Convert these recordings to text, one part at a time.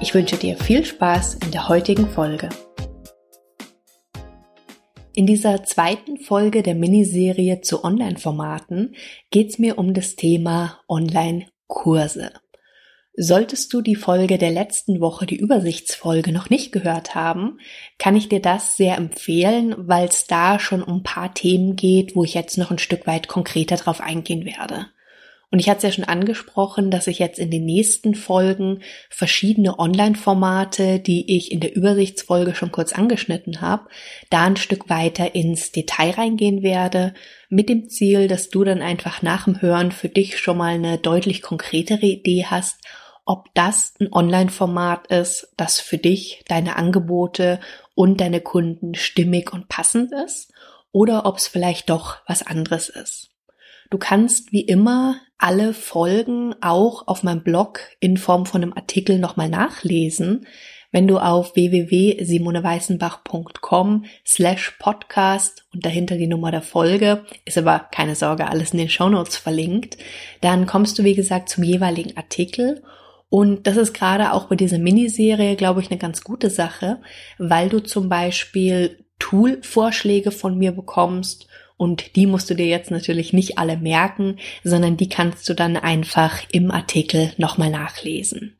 Ich wünsche dir viel Spaß in der heutigen Folge. In dieser zweiten Folge der Miniserie zu Online-Formaten geht es mir um das Thema Online-Kurse. Solltest du die Folge der letzten Woche, die Übersichtsfolge, noch nicht gehört haben, kann ich dir das sehr empfehlen, weil es da schon um ein paar Themen geht, wo ich jetzt noch ein Stück weit konkreter drauf eingehen werde. Und ich hatte es ja schon angesprochen, dass ich jetzt in den nächsten Folgen verschiedene Online-Formate, die ich in der Übersichtsfolge schon kurz angeschnitten habe, da ein Stück weiter ins Detail reingehen werde, mit dem Ziel, dass du dann einfach nach dem Hören für dich schon mal eine deutlich konkretere Idee hast, ob das ein Online-Format ist, das für dich, deine Angebote und deine Kunden stimmig und passend ist, oder ob es vielleicht doch was anderes ist. Du kannst wie immer alle Folgen auch auf meinem Blog in Form von einem Artikel nochmal nachlesen, wenn du auf www.simoneweißenbach.com slash podcast und dahinter die Nummer der Folge, ist aber keine Sorge, alles in den Shownotes verlinkt, dann kommst du wie gesagt zum jeweiligen Artikel. Und das ist gerade auch bei dieser Miniserie, glaube ich, eine ganz gute Sache, weil du zum Beispiel Tool-Vorschläge von mir bekommst und die musst du dir jetzt natürlich nicht alle merken, sondern die kannst du dann einfach im Artikel nochmal nachlesen.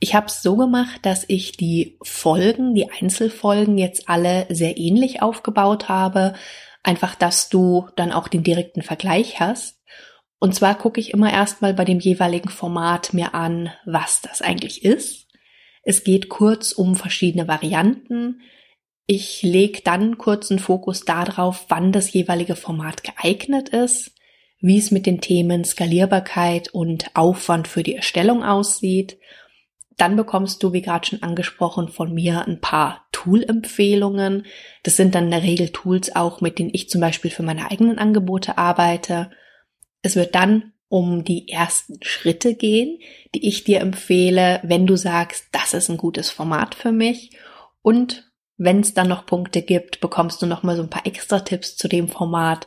Ich habe es so gemacht, dass ich die Folgen, die Einzelfolgen jetzt alle sehr ähnlich aufgebaut habe, einfach, dass du dann auch den direkten Vergleich hast. Und zwar gucke ich immer erstmal bei dem jeweiligen Format mir an, was das eigentlich ist. Es geht kurz um verschiedene Varianten, ich lege dann kurzen Fokus darauf, wann das jeweilige Format geeignet ist, wie es mit den Themen Skalierbarkeit und Aufwand für die Erstellung aussieht. Dann bekommst du, wie gerade schon angesprochen, von mir ein paar Tool-Empfehlungen. Das sind dann in der Regel Tools auch, mit denen ich zum Beispiel für meine eigenen Angebote arbeite. Es wird dann um die ersten Schritte gehen, die ich dir empfehle, wenn du sagst, das ist ein gutes Format für mich. Und wenn es dann noch Punkte gibt, bekommst du noch mal so ein paar extra Tipps zu dem Format,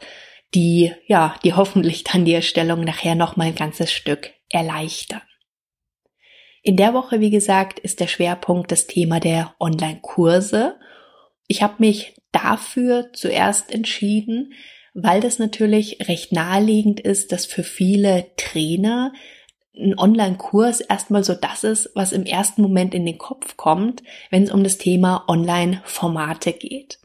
die ja, die hoffentlich dann die Erstellung nachher noch mal ein ganzes Stück erleichtern. In der Woche, wie gesagt, ist der Schwerpunkt das Thema der Online-Kurse. Ich habe mich dafür zuerst entschieden, weil das natürlich recht naheliegend ist, dass für viele Trainer ein Online-Kurs erstmal so das ist, was im ersten Moment in den Kopf kommt, wenn es um das Thema Online-Formate geht.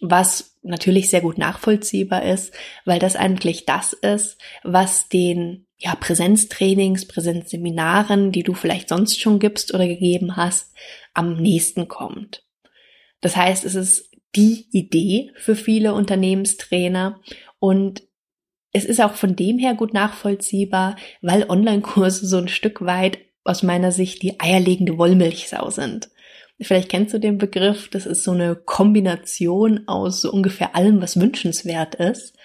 Was natürlich sehr gut nachvollziehbar ist, weil das eigentlich das ist, was den ja, Präsenztrainings, Präsenzseminaren, die du vielleicht sonst schon gibst oder gegeben hast, am nächsten kommt. Das heißt, es ist die Idee für viele Unternehmenstrainer und es ist auch von dem her gut nachvollziehbar, weil Online-Kurse so ein Stück weit aus meiner Sicht die eierlegende Wollmilchsau sind. Vielleicht kennst du den Begriff, das ist so eine Kombination aus so ungefähr allem, was wünschenswert ist.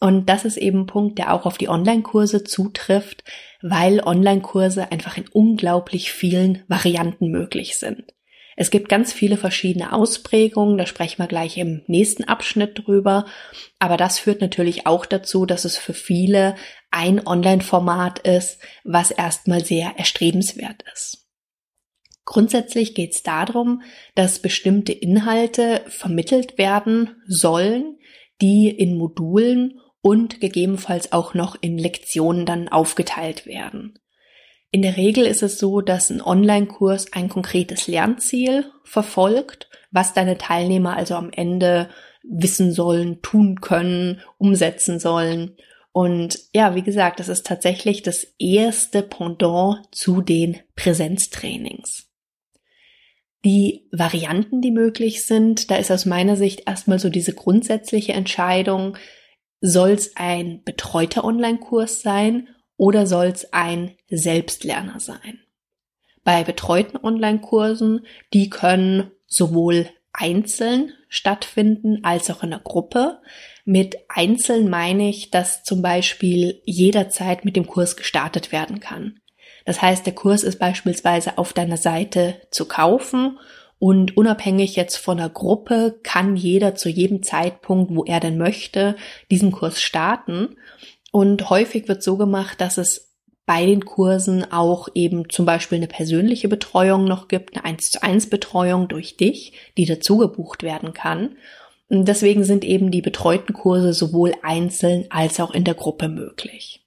Und das ist eben ein Punkt, der auch auf die Online-Kurse zutrifft, weil Online-Kurse einfach in unglaublich vielen Varianten möglich sind. Es gibt ganz viele verschiedene Ausprägungen, da sprechen wir gleich im nächsten Abschnitt drüber. Aber das führt natürlich auch dazu, dass es für viele ein Online-Format ist, was erstmal sehr erstrebenswert ist. Grundsätzlich geht es darum, dass bestimmte Inhalte vermittelt werden sollen, die in Modulen und gegebenenfalls auch noch in Lektionen dann aufgeteilt werden. In der Regel ist es so, dass ein Online-Kurs ein konkretes Lernziel verfolgt, was deine Teilnehmer also am Ende wissen sollen, tun können, umsetzen sollen. Und ja, wie gesagt, das ist tatsächlich das erste Pendant zu den Präsenztrainings. Die Varianten, die möglich sind, da ist aus meiner Sicht erstmal so diese grundsätzliche Entscheidung, soll es ein betreuter Online-Kurs sein oder soll es ein Selbstlerner sein? Bei betreuten Online-Kursen, die können sowohl einzeln stattfinden als auch in der Gruppe. Mit einzeln meine ich, dass zum Beispiel jederzeit mit dem Kurs gestartet werden kann. Das heißt, der Kurs ist beispielsweise auf deiner Seite zu kaufen und unabhängig jetzt von der Gruppe kann jeder zu jedem Zeitpunkt, wo er denn möchte, diesen Kurs starten. Und häufig wird so gemacht, dass es bei den Kursen auch eben zum Beispiel eine persönliche Betreuung noch gibt, eine 1 zu 1 Betreuung durch dich, die dazu gebucht werden kann. Und deswegen sind eben die betreuten Kurse sowohl einzeln als auch in der Gruppe möglich.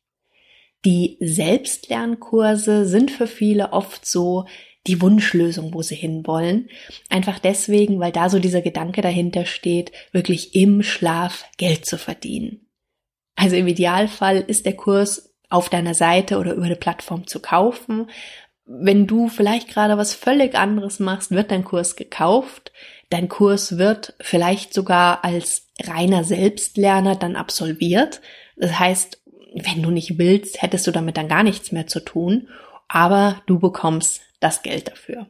Die Selbstlernkurse sind für viele oft so die Wunschlösung, wo sie hinwollen. Einfach deswegen, weil da so dieser Gedanke dahinter steht, wirklich im Schlaf Geld zu verdienen. Also im Idealfall ist der Kurs auf deiner Seite oder über eine Plattform zu kaufen. Wenn du vielleicht gerade was völlig anderes machst, wird dein Kurs gekauft. Dein Kurs wird vielleicht sogar als reiner Selbstlerner dann absolviert. Das heißt, wenn du nicht willst, hättest du damit dann gar nichts mehr zu tun, aber du bekommst das Geld dafür.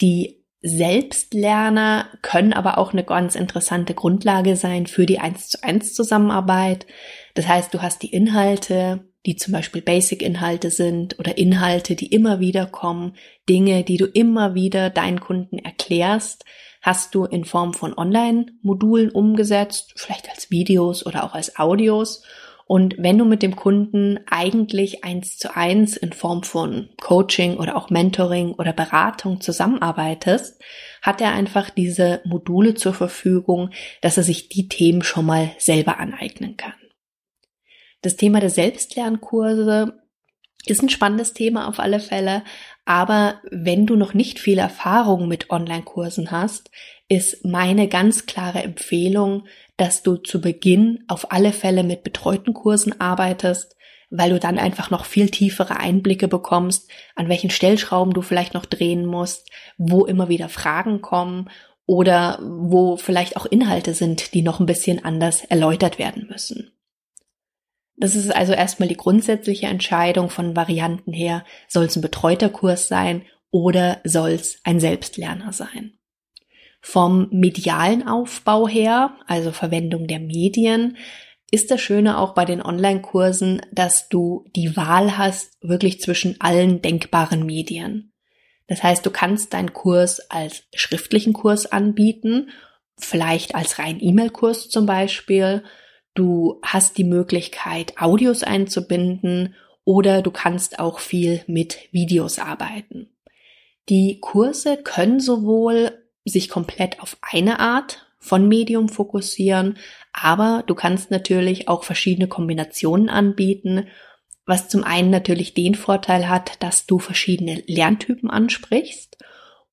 Die Selbstlerner können aber auch eine ganz interessante Grundlage sein für die 1 zu 1 Zusammenarbeit. Das heißt, du hast die Inhalte, die zum Beispiel Basic-Inhalte sind oder Inhalte, die immer wieder kommen, Dinge, die du immer wieder deinen Kunden erklärst, hast du in Form von Online-Modulen umgesetzt, vielleicht als Videos oder auch als Audios und wenn du mit dem Kunden eigentlich eins zu eins in Form von Coaching oder auch Mentoring oder Beratung zusammenarbeitest, hat er einfach diese Module zur Verfügung, dass er sich die Themen schon mal selber aneignen kann. Das Thema der Selbstlernkurse ist ein spannendes Thema auf alle Fälle, aber wenn du noch nicht viel Erfahrung mit Online-Kursen hast, ist meine ganz klare Empfehlung, dass du zu Beginn auf alle Fälle mit betreuten Kursen arbeitest, weil du dann einfach noch viel tiefere Einblicke bekommst, an welchen Stellschrauben du vielleicht noch drehen musst, wo immer wieder Fragen kommen oder wo vielleicht auch Inhalte sind, die noch ein bisschen anders erläutert werden müssen. Das ist also erstmal die grundsätzliche Entscheidung von Varianten her, soll es ein betreuter Kurs sein oder soll es ein Selbstlerner sein. Vom medialen Aufbau her, also Verwendung der Medien, ist das Schöne auch bei den Online-Kursen, dass du die Wahl hast wirklich zwischen allen denkbaren Medien. Das heißt, du kannst deinen Kurs als schriftlichen Kurs anbieten, vielleicht als rein E-Mail-Kurs zum Beispiel. Du hast die Möglichkeit, Audios einzubinden oder du kannst auch viel mit Videos arbeiten. Die Kurse können sowohl sich komplett auf eine Art von Medium fokussieren, aber du kannst natürlich auch verschiedene Kombinationen anbieten, was zum einen natürlich den Vorteil hat, dass du verschiedene Lerntypen ansprichst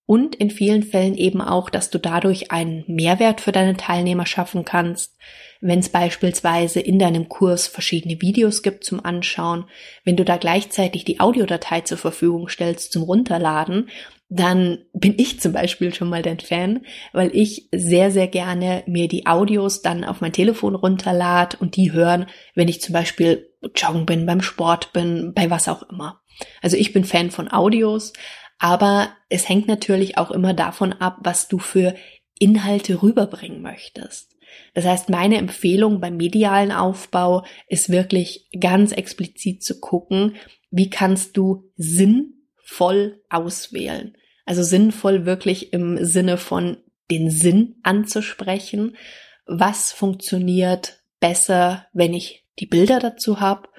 und in vielen Fällen eben auch, dass du dadurch einen Mehrwert für deine Teilnehmer schaffen kannst, wenn es beispielsweise in deinem Kurs verschiedene Videos gibt zum Anschauen, wenn du da gleichzeitig die Audiodatei zur Verfügung stellst zum Runterladen, dann bin ich zum Beispiel schon mal dein Fan, weil ich sehr, sehr gerne mir die Audios dann auf mein Telefon runterlad und die hören, wenn ich zum Beispiel joggen bin, beim Sport bin, bei was auch immer. Also ich bin Fan von Audios, aber es hängt natürlich auch immer davon ab, was du für Inhalte rüberbringen möchtest. Das heißt, meine Empfehlung beim medialen Aufbau ist wirklich ganz explizit zu gucken, wie kannst du sinnvoll auswählen. Also sinnvoll wirklich im Sinne von den Sinn anzusprechen. Was funktioniert besser, wenn ich die Bilder dazu habe?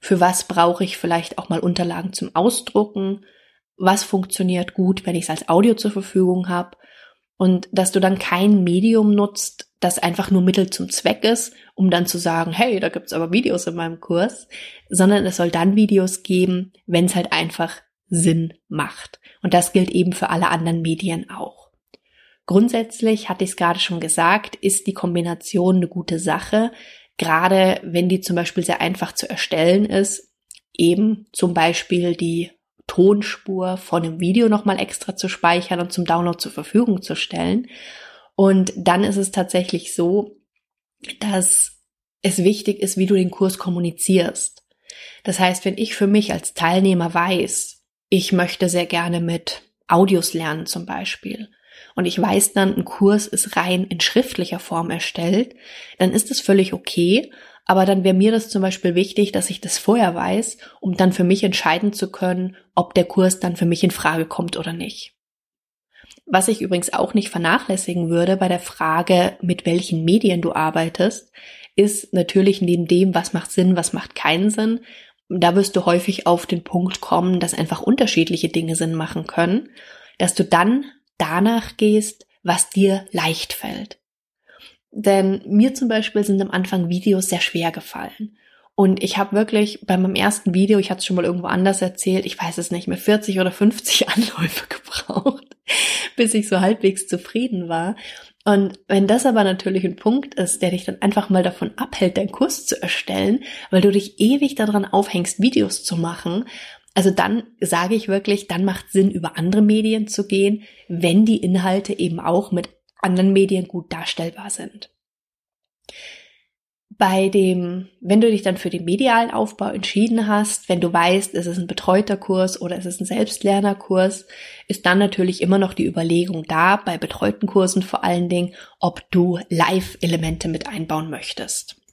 Für was brauche ich vielleicht auch mal Unterlagen zum Ausdrucken? Was funktioniert gut, wenn ich es als Audio zur Verfügung habe? Und dass du dann kein Medium nutzt, das einfach nur Mittel zum Zweck ist, um dann zu sagen, hey, da gibt's aber Videos in meinem Kurs, sondern es soll dann Videos geben, wenn es halt einfach Sinn macht. Und das gilt eben für alle anderen Medien auch. Grundsätzlich, hatte ich es gerade schon gesagt, ist die Kombination eine gute Sache, gerade wenn die zum Beispiel sehr einfach zu erstellen ist, eben zum Beispiel die Tonspur von einem Video nochmal extra zu speichern und zum Download zur Verfügung zu stellen. Und dann ist es tatsächlich so, dass es wichtig ist, wie du den Kurs kommunizierst. Das heißt, wenn ich für mich als Teilnehmer weiß, ich möchte sehr gerne mit Audios lernen zum Beispiel und ich weiß dann, ein Kurs ist rein in schriftlicher Form erstellt, dann ist es völlig okay. Aber dann wäre mir das zum Beispiel wichtig, dass ich das vorher weiß, um dann für mich entscheiden zu können, ob der Kurs dann für mich in Frage kommt oder nicht. Was ich übrigens auch nicht vernachlässigen würde bei der Frage, mit welchen Medien du arbeitest, ist natürlich neben dem, was macht Sinn, was macht keinen Sinn, da wirst du häufig auf den Punkt kommen, dass einfach unterschiedliche Dinge Sinn machen können, dass du dann danach gehst, was dir leicht fällt. Denn mir zum Beispiel sind am Anfang Videos sehr schwer gefallen. Und ich habe wirklich bei meinem ersten Video, ich hatte es schon mal irgendwo anders erzählt, ich weiß es nicht mehr, 40 oder 50 Anläufe gebraucht, bis ich so halbwegs zufrieden war. Und wenn das aber natürlich ein Punkt ist, der dich dann einfach mal davon abhält, deinen Kurs zu erstellen, weil du dich ewig daran aufhängst, Videos zu machen, also dann sage ich wirklich, dann macht Sinn, über andere Medien zu gehen, wenn die Inhalte eben auch mit anderen Medien gut darstellbar sind. Bei dem, wenn du dich dann für den medialen Aufbau entschieden hast, wenn du weißt, ist es ein betreuter Kurs oder ist es ein Selbstlernerkurs, ist dann natürlich immer noch die Überlegung da, bei betreuten Kursen vor allen Dingen, ob du Live-Elemente mit einbauen möchtest.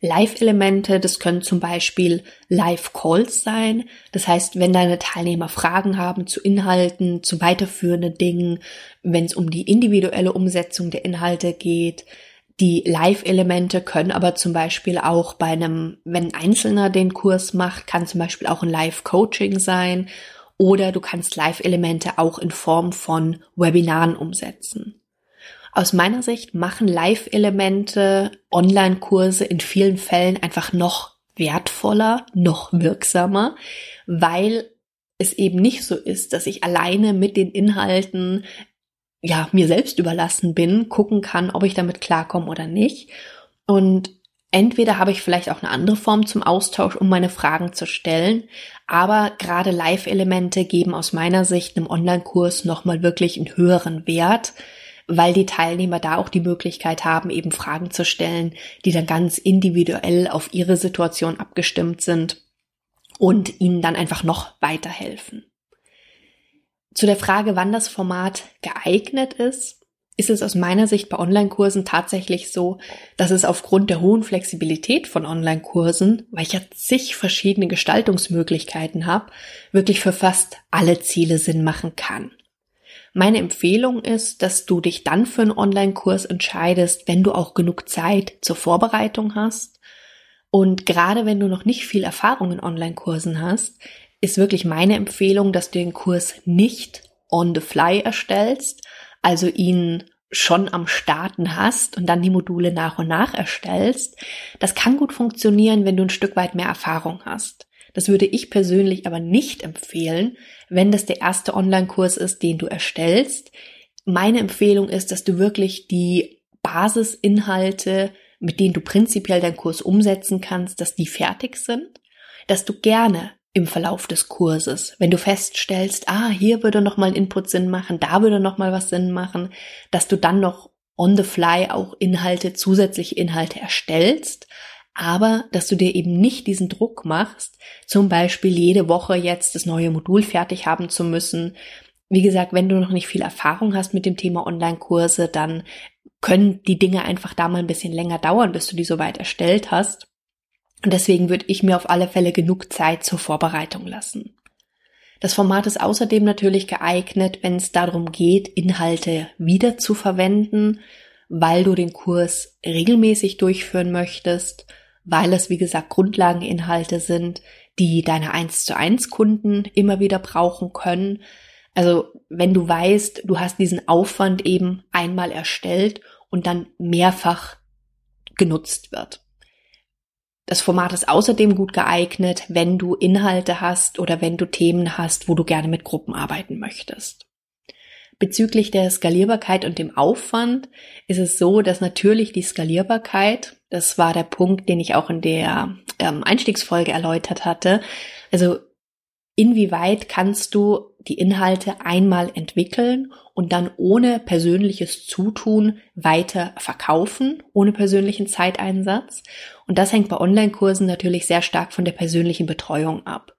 Live-Elemente, das können zum Beispiel Live-Calls sein. Das heißt, wenn deine Teilnehmer Fragen haben zu Inhalten, zu weiterführenden Dingen, wenn es um die individuelle Umsetzung der Inhalte geht. Die Live-Elemente können aber zum Beispiel auch bei einem, wenn ein Einzelner den Kurs macht, kann zum Beispiel auch ein Live-Coaching sein. Oder du kannst Live-Elemente auch in Form von Webinaren umsetzen. Aus meiner Sicht machen Live-Elemente, Online-Kurse in vielen Fällen einfach noch wertvoller, noch wirksamer, weil es eben nicht so ist, dass ich alleine mit den Inhalten ja mir selbst überlassen bin, gucken kann, ob ich damit klarkomme oder nicht. Und entweder habe ich vielleicht auch eine andere Form zum Austausch, um meine Fragen zu stellen, aber gerade Live-Elemente geben aus meiner Sicht einem Online-Kurs nochmal wirklich einen höheren Wert, weil die Teilnehmer da auch die Möglichkeit haben, eben Fragen zu stellen, die dann ganz individuell auf ihre Situation abgestimmt sind und ihnen dann einfach noch weiterhelfen. Zu der Frage, wann das Format geeignet ist, ist es aus meiner Sicht bei Online-Kursen tatsächlich so, dass es aufgrund der hohen Flexibilität von Online-Kursen, weil ich ja zig verschiedene Gestaltungsmöglichkeiten habe, wirklich für fast alle Ziele Sinn machen kann. Meine Empfehlung ist, dass du dich dann für einen Online-Kurs entscheidest, wenn du auch genug Zeit zur Vorbereitung hast. Und gerade wenn du noch nicht viel Erfahrung in Online-Kursen hast, ist wirklich meine Empfehlung, dass du den Kurs nicht on the fly erstellst, also ihn schon am Starten hast und dann die Module nach und nach erstellst. Das kann gut funktionieren, wenn du ein Stück weit mehr Erfahrung hast. Das würde ich persönlich aber nicht empfehlen, wenn das der erste Online-Kurs ist, den du erstellst. Meine Empfehlung ist, dass du wirklich die Basisinhalte, mit denen du prinzipiell deinen Kurs umsetzen kannst, dass die fertig sind, dass du gerne im Verlauf des Kurses, wenn du feststellst, ah, hier würde noch mal ein Input Sinn machen, da würde noch mal was Sinn machen, dass du dann noch on the fly auch Inhalte, zusätzliche Inhalte erstellst, aber dass du dir eben nicht diesen Druck machst, zum Beispiel jede Woche jetzt das neue Modul fertig haben zu müssen. Wie gesagt, wenn du noch nicht viel Erfahrung hast mit dem Thema Online-Kurse, dann können die Dinge einfach da mal ein bisschen länger dauern, bis du die soweit erstellt hast. Und deswegen würde ich mir auf alle Fälle genug Zeit zur Vorbereitung lassen. Das Format ist außerdem natürlich geeignet, wenn es darum geht, Inhalte wieder zu verwenden, weil du den Kurs regelmäßig durchführen möchtest weil es, wie gesagt, Grundlageninhalte sind, die deine 1 zu 1 Kunden immer wieder brauchen können. Also wenn du weißt, du hast diesen Aufwand eben einmal erstellt und dann mehrfach genutzt wird. Das Format ist außerdem gut geeignet, wenn du Inhalte hast oder wenn du Themen hast, wo du gerne mit Gruppen arbeiten möchtest. Bezüglich der Skalierbarkeit und dem Aufwand ist es so, dass natürlich die Skalierbarkeit, das war der Punkt, den ich auch in der ähm, Einstiegsfolge erläutert hatte, also inwieweit kannst du die Inhalte einmal entwickeln und dann ohne persönliches Zutun weiter verkaufen, ohne persönlichen Zeiteinsatz. Und das hängt bei Online-Kursen natürlich sehr stark von der persönlichen Betreuung ab.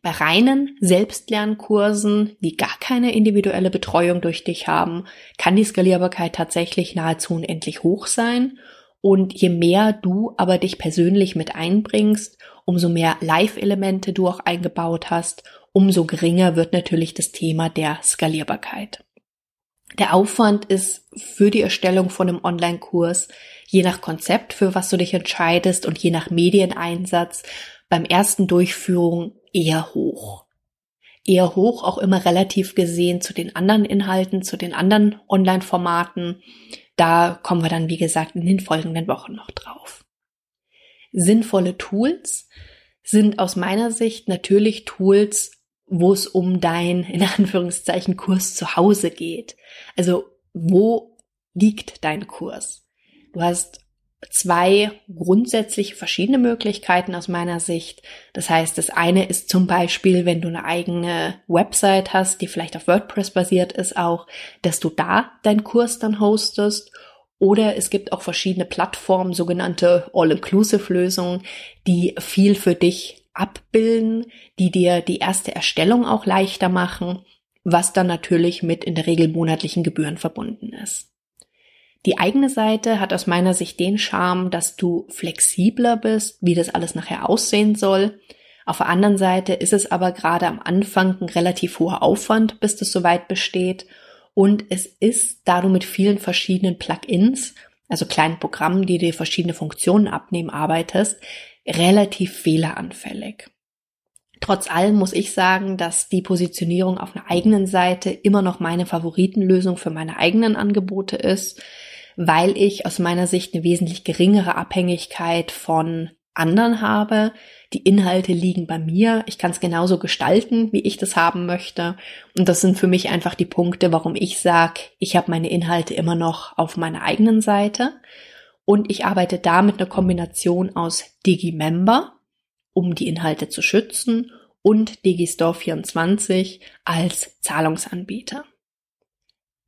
Bei reinen Selbstlernkursen, die gar keine individuelle Betreuung durch dich haben, kann die Skalierbarkeit tatsächlich nahezu unendlich hoch sein. Und je mehr du aber dich persönlich mit einbringst, umso mehr Live-Elemente du auch eingebaut hast, umso geringer wird natürlich das Thema der Skalierbarkeit. Der Aufwand ist für die Erstellung von einem Online-Kurs je nach Konzept, für was du dich entscheidest und je nach Medieneinsatz beim ersten Durchführung eher hoch. Eher hoch auch immer relativ gesehen zu den anderen Inhalten, zu den anderen Online-Formaten. Da kommen wir dann, wie gesagt, in den folgenden Wochen noch drauf. Sinnvolle Tools sind aus meiner Sicht natürlich Tools, wo es um dein, in Anführungszeichen, Kurs zu Hause geht. Also, wo liegt dein Kurs? Du hast zwei grundsätzlich verschiedene Möglichkeiten aus meiner Sicht. Das heißt, das eine ist zum Beispiel, wenn du eine eigene Website hast, die vielleicht auf WordPress basiert ist, auch, dass du da deinen Kurs dann hostest. Oder es gibt auch verschiedene Plattformen, sogenannte All-Inclusive-Lösungen, die viel für dich abbilden, die dir die erste Erstellung auch leichter machen, was dann natürlich mit in der Regel monatlichen Gebühren verbunden ist. Die eigene Seite hat aus meiner Sicht den Charme, dass du flexibler bist, wie das alles nachher aussehen soll. Auf der anderen Seite ist es aber gerade am Anfang ein relativ hoher Aufwand, bis das soweit besteht. Und es ist, da du mit vielen verschiedenen Plugins, also kleinen Programmen, die dir verschiedene Funktionen abnehmen, arbeitest, relativ fehleranfällig. Trotz allem muss ich sagen, dass die Positionierung auf einer eigenen Seite immer noch meine Favoritenlösung für meine eigenen Angebote ist weil ich aus meiner Sicht eine wesentlich geringere Abhängigkeit von anderen habe. Die Inhalte liegen bei mir. Ich kann es genauso gestalten, wie ich das haben möchte. Und das sind für mich einfach die Punkte, warum ich sage, ich habe meine Inhalte immer noch auf meiner eigenen Seite. Und ich arbeite da mit einer Kombination aus Digimember, um die Inhalte zu schützen, und Digistore24 als Zahlungsanbieter.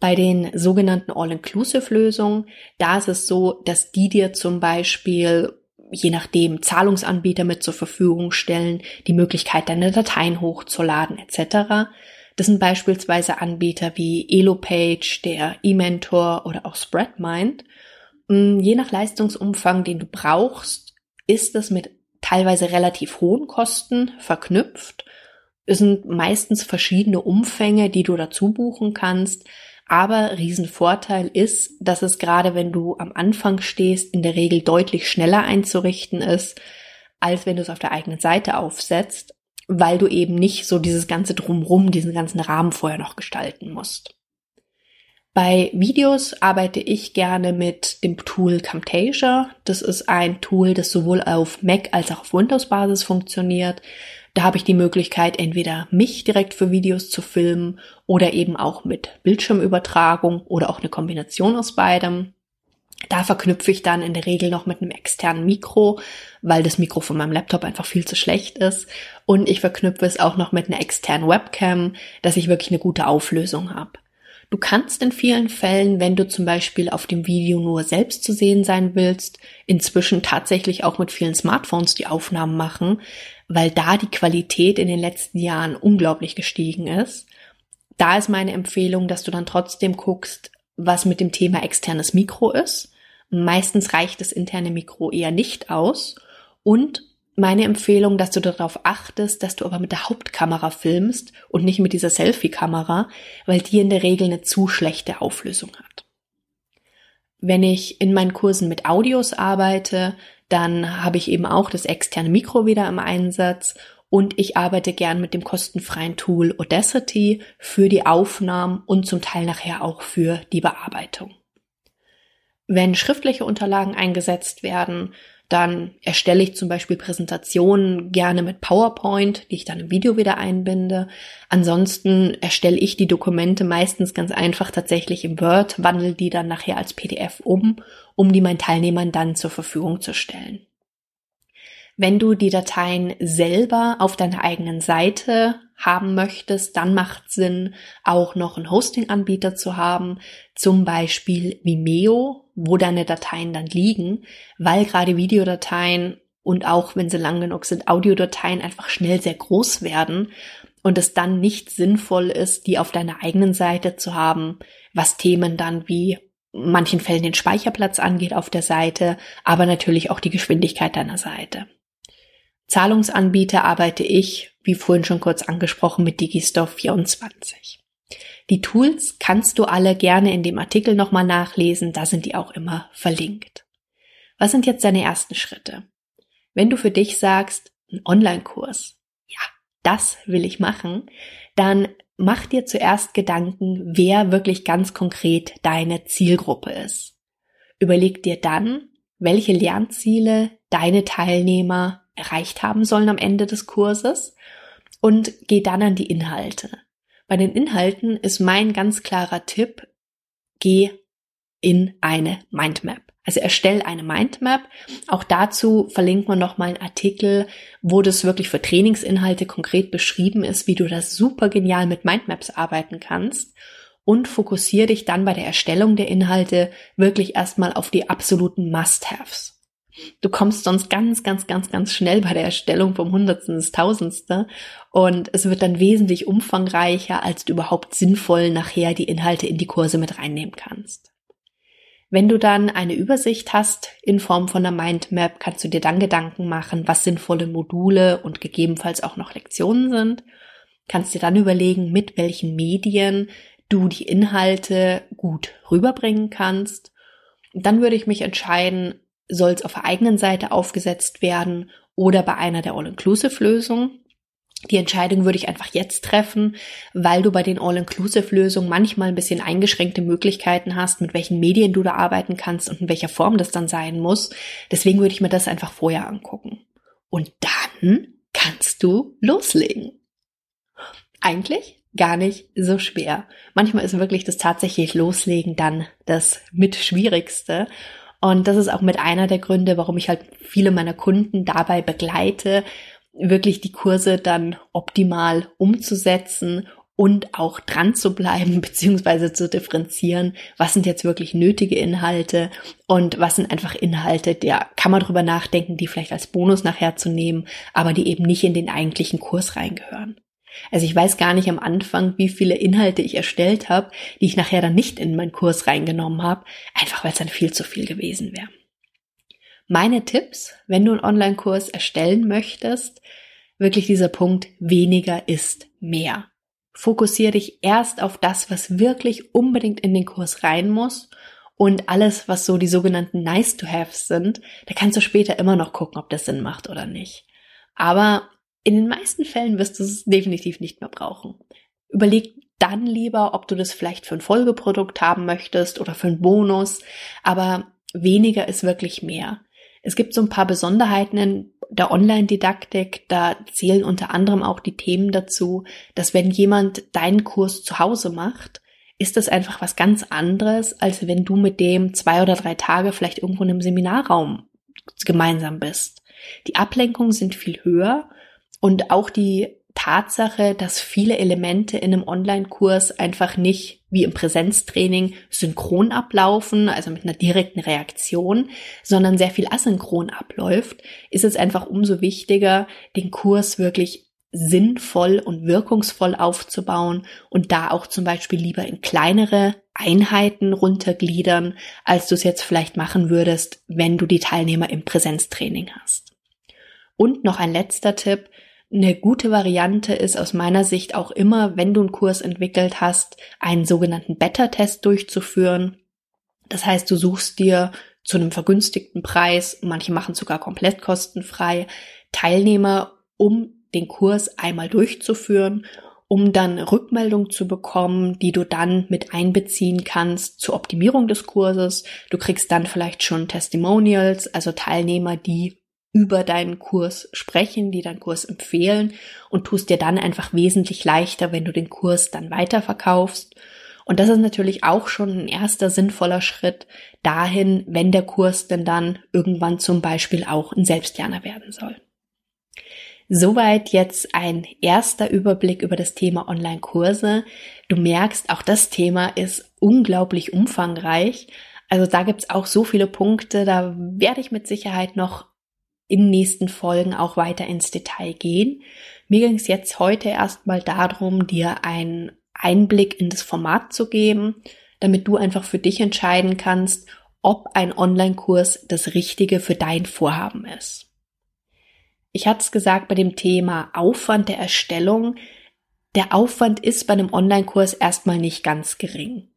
Bei den sogenannten All-Inclusive-Lösungen, da ist es so, dass die dir zum Beispiel je nachdem Zahlungsanbieter mit zur Verfügung stellen, die Möglichkeit, deine Dateien hochzuladen etc. Das sind beispielsweise Anbieter wie Elopage, der eMentor oder auch Spreadmind. Mm, je nach Leistungsumfang, den du brauchst, ist es mit teilweise relativ hohen Kosten verknüpft. Es sind meistens verschiedene Umfänge, die du dazu buchen kannst. Aber Riesenvorteil ist, dass es gerade wenn du am Anfang stehst, in der Regel deutlich schneller einzurichten ist, als wenn du es auf der eigenen Seite aufsetzt, weil du eben nicht so dieses ganze Drumrum, diesen ganzen Rahmen vorher noch gestalten musst. Bei Videos arbeite ich gerne mit dem Tool Camtasia. Das ist ein Tool, das sowohl auf Mac als auch auf Windows-Basis funktioniert. Da habe ich die Möglichkeit, entweder mich direkt für Videos zu filmen oder eben auch mit Bildschirmübertragung oder auch eine Kombination aus beidem. Da verknüpfe ich dann in der Regel noch mit einem externen Mikro, weil das Mikro von meinem Laptop einfach viel zu schlecht ist. Und ich verknüpfe es auch noch mit einer externen Webcam, dass ich wirklich eine gute Auflösung habe. Du kannst in vielen Fällen, wenn du zum Beispiel auf dem Video nur selbst zu sehen sein willst, inzwischen tatsächlich auch mit vielen Smartphones die Aufnahmen machen, weil da die Qualität in den letzten Jahren unglaublich gestiegen ist. Da ist meine Empfehlung, dass du dann trotzdem guckst, was mit dem Thema externes Mikro ist. Meistens reicht das interne Mikro eher nicht aus. Und meine Empfehlung, dass du darauf achtest, dass du aber mit der Hauptkamera filmst und nicht mit dieser Selfie-Kamera, weil die in der Regel eine zu schlechte Auflösung hat. Wenn ich in meinen Kursen mit Audios arbeite, dann habe ich eben auch das externe Mikro wieder im Einsatz und ich arbeite gern mit dem kostenfreien Tool Audacity für die Aufnahmen und zum Teil nachher auch für die Bearbeitung. Wenn schriftliche Unterlagen eingesetzt werden, dann erstelle ich zum Beispiel Präsentationen gerne mit PowerPoint, die ich dann im Video wieder einbinde. Ansonsten erstelle ich die Dokumente meistens ganz einfach tatsächlich im Word, wandle die dann nachher als PDF um, um die meinen Teilnehmern dann zur Verfügung zu stellen. Wenn du die Dateien selber auf deiner eigenen Seite haben möchtest, dann macht Sinn, auch noch einen Hosting-Anbieter zu haben, zum Beispiel Vimeo, wo deine Dateien dann liegen, weil gerade Videodateien und auch wenn sie lang genug sind, Audiodateien einfach schnell sehr groß werden und es dann nicht sinnvoll ist, die auf deiner eigenen Seite zu haben, was Themen dann wie manchen Fällen den Speicherplatz angeht auf der Seite, aber natürlich auch die Geschwindigkeit deiner Seite. Zahlungsanbieter arbeite ich, wie vorhin schon kurz angesprochen, mit Digistore 24. Die Tools kannst du alle gerne in dem Artikel nochmal nachlesen, da sind die auch immer verlinkt. Was sind jetzt deine ersten Schritte? Wenn du für dich sagst, ein Online-Kurs, ja, das will ich machen, dann mach dir zuerst Gedanken, wer wirklich ganz konkret deine Zielgruppe ist. Überleg dir dann, welche Lernziele deine Teilnehmer erreicht haben sollen am Ende des Kurses und geh dann an die Inhalte. Bei den Inhalten ist mein ganz klarer Tipp, geh in eine Mindmap. Also erstell eine Mindmap. Auch dazu verlinkt man noch mal einen Artikel, wo das wirklich für Trainingsinhalte konkret beschrieben ist, wie du das super genial mit Mindmaps arbeiten kannst. Und fokussiere dich dann bei der Erstellung der Inhalte wirklich erstmal auf die absoluten Must-Haves. Du kommst sonst ganz, ganz, ganz, ganz schnell bei der Erstellung vom Hundertsten ins Tausendste und es wird dann wesentlich umfangreicher, als du überhaupt sinnvoll nachher die Inhalte in die Kurse mit reinnehmen kannst. Wenn du dann eine Übersicht hast in Form von einer Mindmap, kannst du dir dann Gedanken machen, was sinnvolle Module und gegebenenfalls auch noch Lektionen sind. Kannst dir dann überlegen, mit welchen Medien du die Inhalte gut rüberbringen kannst. Und dann würde ich mich entscheiden, soll es auf der eigenen Seite aufgesetzt werden oder bei einer der All-Inclusive-Lösungen. Die Entscheidung würde ich einfach jetzt treffen, weil du bei den All-Inclusive-Lösungen manchmal ein bisschen eingeschränkte Möglichkeiten hast, mit welchen Medien du da arbeiten kannst und in welcher Form das dann sein muss. Deswegen würde ich mir das einfach vorher angucken. Und dann kannst du loslegen. Eigentlich gar nicht so schwer. Manchmal ist wirklich das tatsächlich Loslegen dann das mit Schwierigste. Und das ist auch mit einer der Gründe, warum ich halt viele meiner Kunden dabei begleite, wirklich die Kurse dann optimal umzusetzen und auch dran zu bleiben, beziehungsweise zu differenzieren, was sind jetzt wirklich nötige Inhalte und was sind einfach Inhalte, der kann man drüber nachdenken, die vielleicht als Bonus nachher zu nehmen, aber die eben nicht in den eigentlichen Kurs reingehören. Also ich weiß gar nicht am Anfang, wie viele Inhalte ich erstellt habe, die ich nachher dann nicht in meinen Kurs reingenommen habe, einfach weil es dann viel zu viel gewesen wäre. Meine Tipps, wenn du einen Online-Kurs erstellen möchtest, wirklich dieser Punkt, weniger ist mehr. Fokussiere dich erst auf das, was wirklich unbedingt in den Kurs rein muss und alles, was so die sogenannten nice to have sind, da kannst du später immer noch gucken, ob das Sinn macht oder nicht. Aber in den meisten Fällen wirst du es definitiv nicht mehr brauchen. Überleg dann lieber, ob du das vielleicht für ein Folgeprodukt haben möchtest oder für einen Bonus, aber weniger ist wirklich mehr. Es gibt so ein paar Besonderheiten in der Online-Didaktik. Da zählen unter anderem auch die Themen dazu, dass wenn jemand deinen Kurs zu Hause macht, ist das einfach was ganz anderes, als wenn du mit dem zwei oder drei Tage vielleicht irgendwo in einem Seminarraum gemeinsam bist. Die Ablenkungen sind viel höher und auch die Tatsache, dass viele Elemente in einem Online-Kurs einfach nicht wie im Präsenztraining synchron ablaufen, also mit einer direkten Reaktion, sondern sehr viel asynchron abläuft, ist es einfach umso wichtiger, den Kurs wirklich sinnvoll und wirkungsvoll aufzubauen und da auch zum Beispiel lieber in kleinere Einheiten runtergliedern, als du es jetzt vielleicht machen würdest, wenn du die Teilnehmer im Präsenztraining hast. Und noch ein letzter Tipp, eine gute Variante ist aus meiner Sicht auch immer, wenn du einen Kurs entwickelt hast, einen sogenannten Beta-Test durchzuführen. Das heißt, du suchst dir zu einem vergünstigten Preis, manche machen sogar komplett kostenfrei, Teilnehmer, um den Kurs einmal durchzuführen, um dann Rückmeldung zu bekommen, die du dann mit einbeziehen kannst zur Optimierung des Kurses. Du kriegst dann vielleicht schon Testimonials, also Teilnehmer, die über deinen Kurs sprechen, die deinen Kurs empfehlen und tust dir dann einfach wesentlich leichter, wenn du den Kurs dann weiterverkaufst. Und das ist natürlich auch schon ein erster sinnvoller Schritt dahin, wenn der Kurs denn dann irgendwann zum Beispiel auch ein Selbstlerner werden soll. Soweit jetzt ein erster Überblick über das Thema Online-Kurse. Du merkst, auch das Thema ist unglaublich umfangreich. Also da gibt's auch so viele Punkte, da werde ich mit Sicherheit noch in nächsten Folgen auch weiter ins Detail gehen. Mir ging es jetzt heute erstmal darum, dir einen Einblick in das Format zu geben, damit du einfach für dich entscheiden kannst, ob ein Online-Kurs das Richtige für dein Vorhaben ist. Ich hatte es gesagt bei dem Thema Aufwand der Erstellung. Der Aufwand ist bei einem Online-Kurs erstmal nicht ganz gering.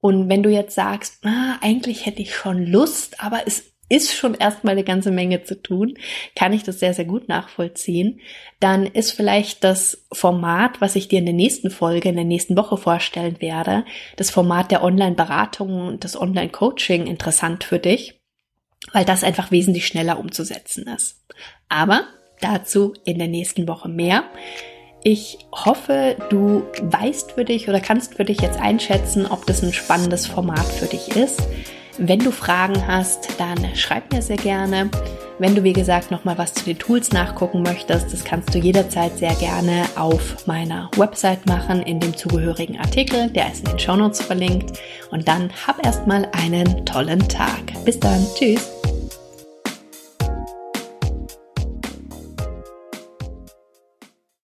Und wenn du jetzt sagst, ah, eigentlich hätte ich schon Lust, aber es ist schon erstmal eine ganze Menge zu tun, kann ich das sehr, sehr gut nachvollziehen, dann ist vielleicht das Format, was ich dir in der nächsten Folge, in der nächsten Woche vorstellen werde, das Format der Online-Beratung und das Online-Coaching interessant für dich, weil das einfach wesentlich schneller umzusetzen ist. Aber dazu in der nächsten Woche mehr. Ich hoffe, du weißt für dich oder kannst für dich jetzt einschätzen, ob das ein spannendes Format für dich ist. Wenn du Fragen hast, dann schreib mir sehr gerne. Wenn du, wie gesagt, nochmal was zu den Tools nachgucken möchtest, das kannst du jederzeit sehr gerne auf meiner Website machen, in dem zugehörigen Artikel. Der ist in den Shownotes verlinkt. Und dann hab erstmal einen tollen Tag. Bis dann. Tschüss.